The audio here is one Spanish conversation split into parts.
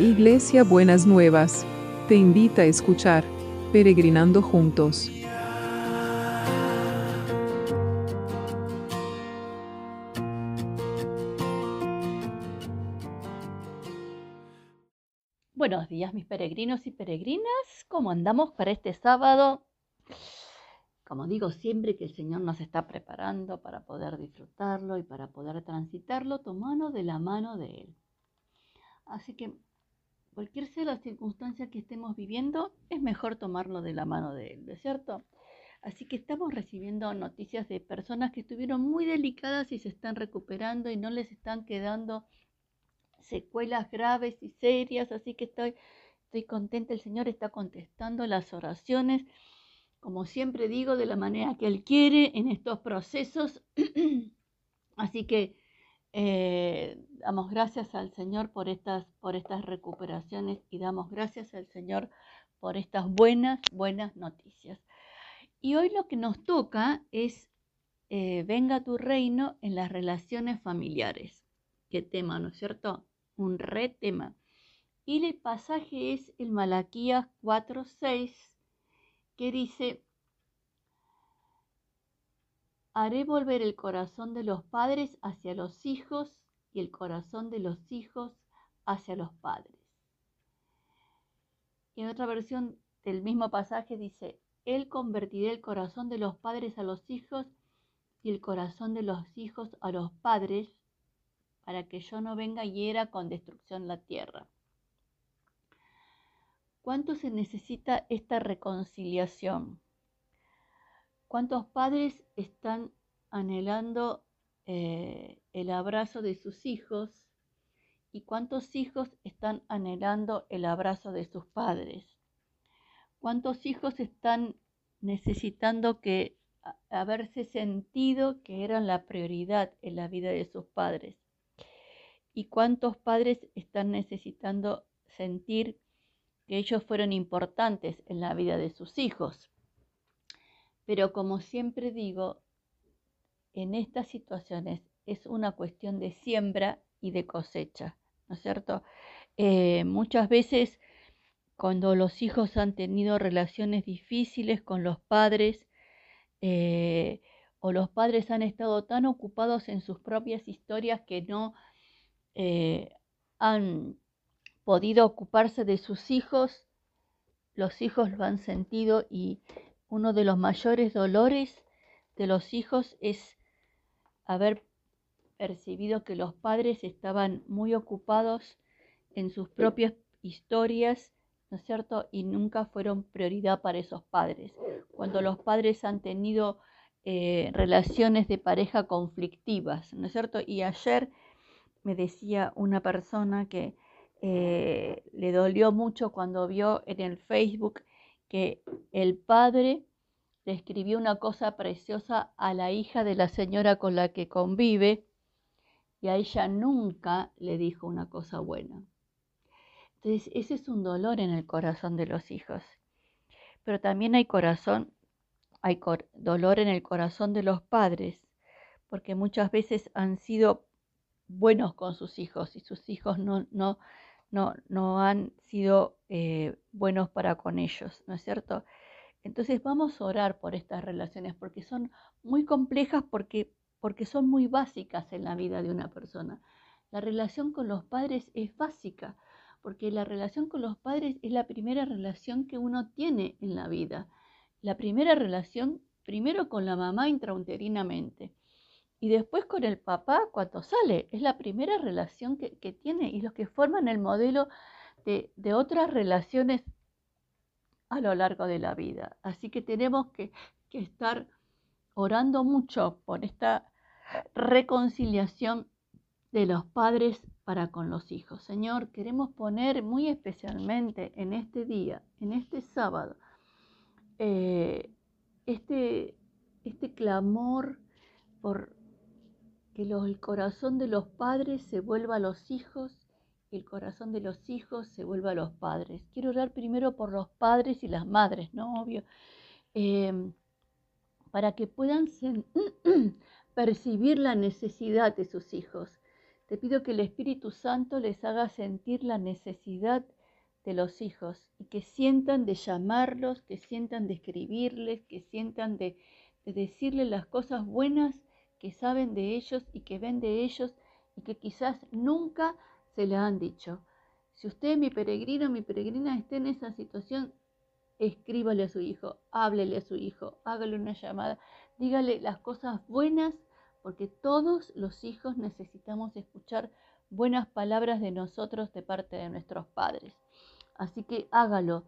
Iglesia Buenas Nuevas, te invita a escuchar Peregrinando Juntos. Buenos días mis peregrinos y peregrinas, ¿cómo andamos para este sábado? Como digo siempre que el Señor nos está preparando para poder disfrutarlo y para poder transitarlo tomando de la mano de Él. Así que cualquier sea la circunstancia que estemos viviendo, es mejor tomarlo de la mano de Él, ¿de cierto? Así que estamos recibiendo noticias de personas que estuvieron muy delicadas y se están recuperando y no les están quedando secuelas graves y serias. Así que estoy, estoy contenta, el Señor está contestando las oraciones como siempre digo, de la manera que Él quiere en estos procesos. Así que eh, damos gracias al Señor por estas, por estas recuperaciones y damos gracias al Señor por estas buenas, buenas noticias. Y hoy lo que nos toca es, eh, venga tu reino en las relaciones familiares. ¿Qué tema, no es cierto? Un re tema. Y el pasaje es el Malaquías 4.6 que dice, haré volver el corazón de los padres hacia los hijos y el corazón de los hijos hacia los padres. Y en otra versión del mismo pasaje dice, Él convertirá el corazón de los padres a los hijos y el corazón de los hijos a los padres, para que yo no venga y hiera con destrucción la tierra. ¿Cuánto se necesita esta reconciliación? ¿Cuántos padres están anhelando eh, el abrazo de sus hijos? ¿Y cuántos hijos están anhelando el abrazo de sus padres? ¿Cuántos hijos están necesitando que haberse sentido que eran la prioridad en la vida de sus padres? ¿Y cuántos padres están necesitando sentir que ellos fueron importantes en la vida de sus hijos. Pero como siempre digo, en estas situaciones es una cuestión de siembra y de cosecha, ¿no es cierto? Eh, muchas veces cuando los hijos han tenido relaciones difíciles con los padres, eh, o los padres han estado tan ocupados en sus propias historias que no eh, han podido ocuparse de sus hijos, los hijos lo han sentido y uno de los mayores dolores de los hijos es haber percibido que los padres estaban muy ocupados en sus propias historias, ¿no es cierto? Y nunca fueron prioridad para esos padres. Cuando los padres han tenido eh, relaciones de pareja conflictivas, ¿no es cierto? Y ayer me decía una persona que eh, le dolió mucho cuando vio en el Facebook que el padre le escribió una cosa preciosa a la hija de la señora con la que convive y a ella nunca le dijo una cosa buena. Entonces, ese es un dolor en el corazón de los hijos. Pero también hay corazón, hay dolor en el corazón de los padres, porque muchas veces han sido buenos con sus hijos y sus hijos no, no, no, no han sido eh, buenos para con ellos, ¿no es cierto? Entonces vamos a orar por estas relaciones porque son muy complejas porque, porque son muy básicas en la vida de una persona. La relación con los padres es básica porque la relación con los padres es la primera relación que uno tiene en la vida. La primera relación primero con la mamá intrauterinamente y después con el papá cuando sale. Es la primera relación que, tiene y los que forman el modelo de, otras relaciones a lo largo de la vida. Así que tenemos que, que estar orando mucho por esta reconciliación de los padres para con los hijos. Señor, queremos poner muy especialmente en este día, en este sábado, eh, este, este clamor por que el corazón de los padres se vuelva a los hijos y el corazón de los hijos se vuelva a los padres. Quiero orar primero por los padres y las madres, ¿no? Obvio. Em, para que puedan percibir la necesidad de sus hijos. Te pido que el Espíritu Santo les haga sentir la necesidad de los hijos y que sientan de llamarlos, que sientan de escribirles, que sientan de, de decirles las cosas buenas que saben de ellos y que ven de ellos y que quizás nunca se le han dicho. Si usted, mi peregrino, mi peregrina, esté en esa situación, escríbale a su hijo, háblele a su hijo, hágale una llamada, dígale las cosas buenas, porque todos los hijos necesitamos escuchar buenas palabras de nosotros de parte de nuestros padres. Así que hágalo.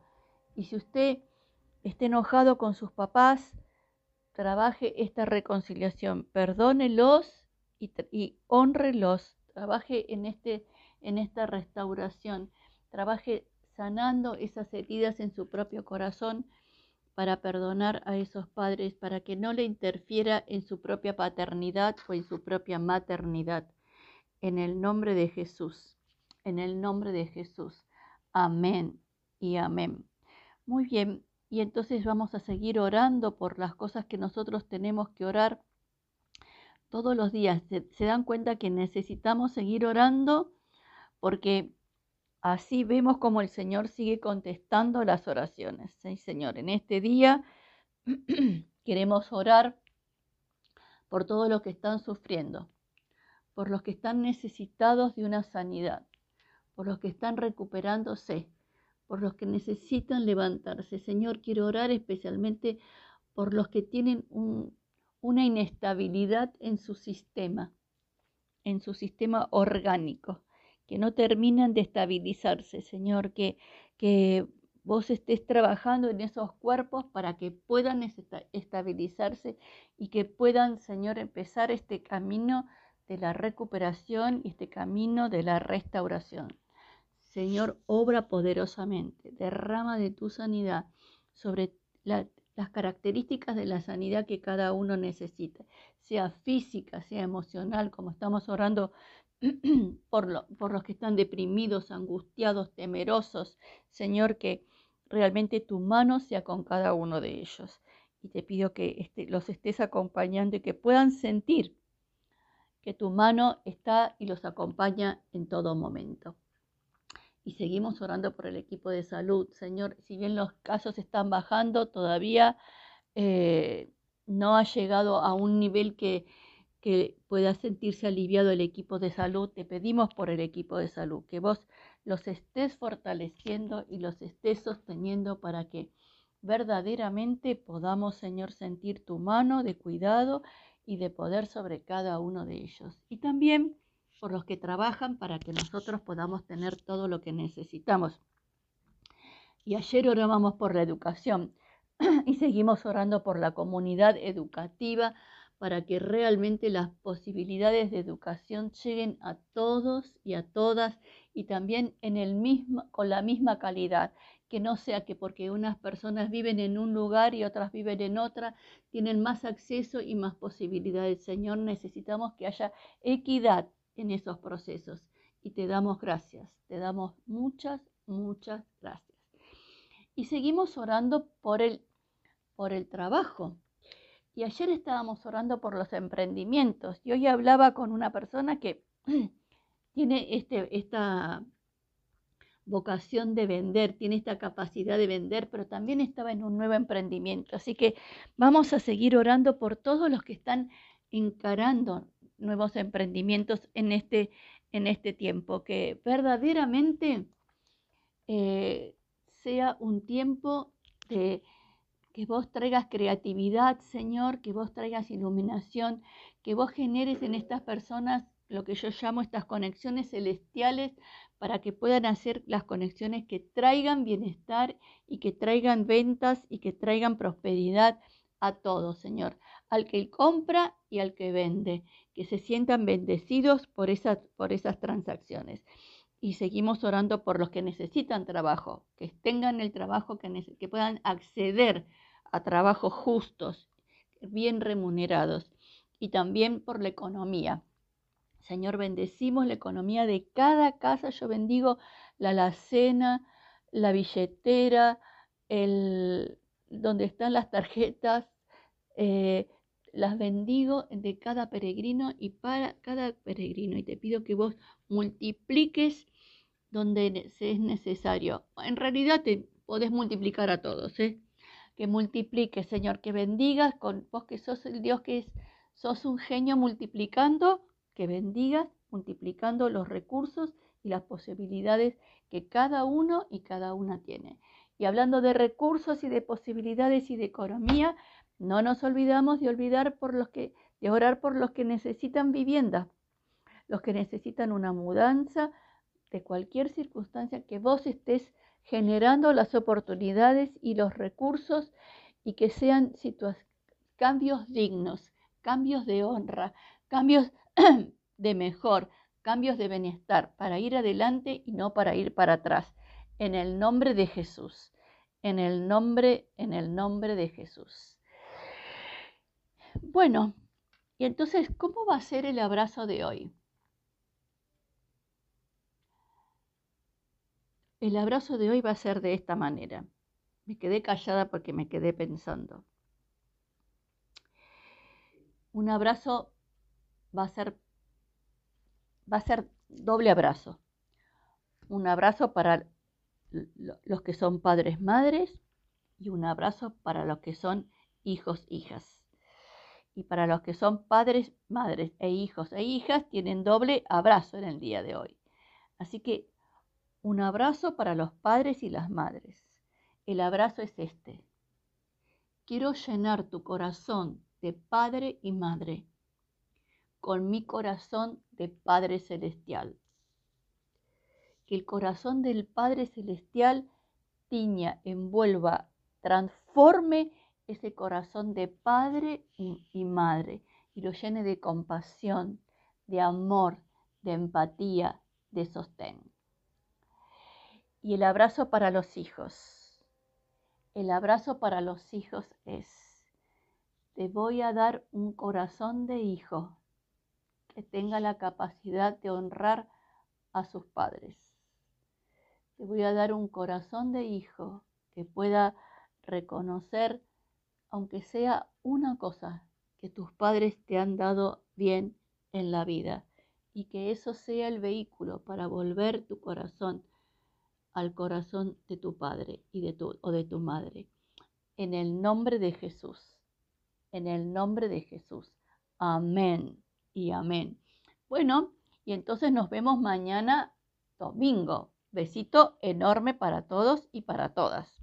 Y si usted está enojado con sus papás, trabaje esta reconciliación, perdónelos y, y honrelos, trabaje en, este, en esta restauración, trabaje sanando esas heridas en su propio corazón para perdonar a esos padres, para que no le interfiera en su propia paternidad o en su propia maternidad. En el nombre de Jesús, en el nombre de Jesús. Amén y amén. Muy bien, y entonces vamos a seguir orando por las cosas que nosotros tenemos que orar todos los días. Se, dan cuenta que necesitamos seguir orando porque así vemos como el Señor sigue contestando las oraciones. Sí, Señor, en este día queremos orar por todos los que están sufriendo, por los que están necesitados de una sanidad, por los que están recuperándose, por los que necesitan levantarse. Señor, quiero orar especialmente por los que tienen una inestabilidad en su sistema, en su sistema orgánico, que no terminan de estabilizarse. Señor, que, que vos estés trabajando en esos cuerpos para que puedan estabilizarse y que puedan, Señor, empezar este camino de la recuperación y este camino de la restauración. Señor, obra poderosamente, derrama de tu sanidad sobre las características de la sanidad que cada uno necesita, sea física, sea emocional, como estamos orando por, los que están deprimidos, angustiados, temerosos. Señor, que realmente tu mano sea con cada uno de ellos. Y te pido que este, los estés acompañando y que puedan sentir que tu mano está y los acompaña en todo momento y seguimos orando por el equipo de salud. Señor, si bien los casos están bajando, todavía eh, no ha llegado a un nivel que, que pueda sentirse aliviado el equipo de salud. Te pedimos por el equipo de salud, que vos los estés fortaleciendo y los estés sosteniendo para que verdaderamente podamos, Señor, sentir tu mano de cuidado y de poder sobre cada uno de ellos. Y también por los que trabajan para que nosotros podamos tener todo lo que necesitamos. Y ayer orábamos por la educación y seguimos orando por la comunidad educativa para que realmente las posibilidades de educación lleguen a todos y a todas y también en el mismo, con la misma calidad, que no sea que porque unas personas viven en un lugar y otras viven en otra, tienen más acceso y más posibilidades. Señor, necesitamos que haya equidad en esos procesos. Y te damos gracias, te damos muchas, muchas gracias. Y seguimos orando por el, por el trabajo. Y ayer estábamos orando por los emprendimientos. Y hoy hablaba con una persona que tiene este, esta vocación de vender, tiene esta capacidad de vender, pero también estaba en un nuevo emprendimiento. Así que vamos a seguir orando por todos los que están encarando nuevos emprendimientos en este, en este tiempo, que verdaderamente eh, sea un tiempo de que vos traigas creatividad, Señor, que vos traigas iluminación, que vos generes en estas personas lo que yo llamo estas conexiones celestiales para que puedan hacer las conexiones que traigan bienestar y que traigan ventas y que traigan prosperidad a todos, Señor, al que compra y al que vende, que se sientan bendecidos por esas, por esas transacciones. Y seguimos orando por los que necesitan trabajo, que tengan el trabajo, que, que puedan acceder a trabajos justos, bien remunerados, y también por la economía. Señor, bendecimos la economía de cada casa. Yo bendigo la alacena, la billetera, el, donde están las tarjetas, eh, las bendigo de cada peregrino y para cada peregrino. Y te pido que vos multipliques donde es necesario. En realidad te podés multiplicar a todos, ¿eh? Que multipliques, Señor, que bendigas con vos que sos el Dios que sos un genio multiplicando, que bendigas multiplicando los recursos y las posibilidades que cada uno y cada una tiene. Y hablando de recursos y de posibilidades y de economía, no nos olvidamos de olvidar por los que, de orar por los que necesitan vivienda, los que necesitan una mudanza de cualquier circunstancia que vos estés generando las oportunidades y los recursos y que sean cambios dignos, cambios de honra, cambios de mejor, cambios de bienestar para ir adelante y no para ir para atrás. En el nombre de Jesús, en el nombre, en el nombre de Jesús. Bueno, y entonces, ¿cómo va a ser el abrazo de hoy? El abrazo de hoy va a ser de esta manera. Me quedé callada porque me quedé pensando. Un abrazo va a ser va a ser doble abrazo. Un abrazo para los que son padres, madres y un abrazo para los que son hijos, hijas. Y para los que son padres, madres e hijos e hijas tienen doble abrazo en el día de hoy. Así que un abrazo para los padres y las madres. El abrazo es este. Quiero llenar tu corazón de padre y madre con mi corazón de Padre Celestial. Que el corazón del Padre Celestial tiña, envuelva, transforme ese corazón de padre y, madre y lo llene de compasión, de amor, de empatía, de sostén. Y el abrazo para los hijos. El abrazo para los hijos es, te voy a dar un corazón de hijo que tenga la capacidad de honrar a sus padres. Te voy a dar un corazón de hijo que pueda reconocer, aunque sea una cosa, que tus padres te han dado bien en la vida y que eso sea el vehículo para volver tu corazón al corazón de tu padre y de tu, o de tu madre. En el nombre de Jesús. En el nombre de Jesús. Amén y amén. Bueno, y entonces nos vemos mañana domingo. Besito enorme para todos y para todas.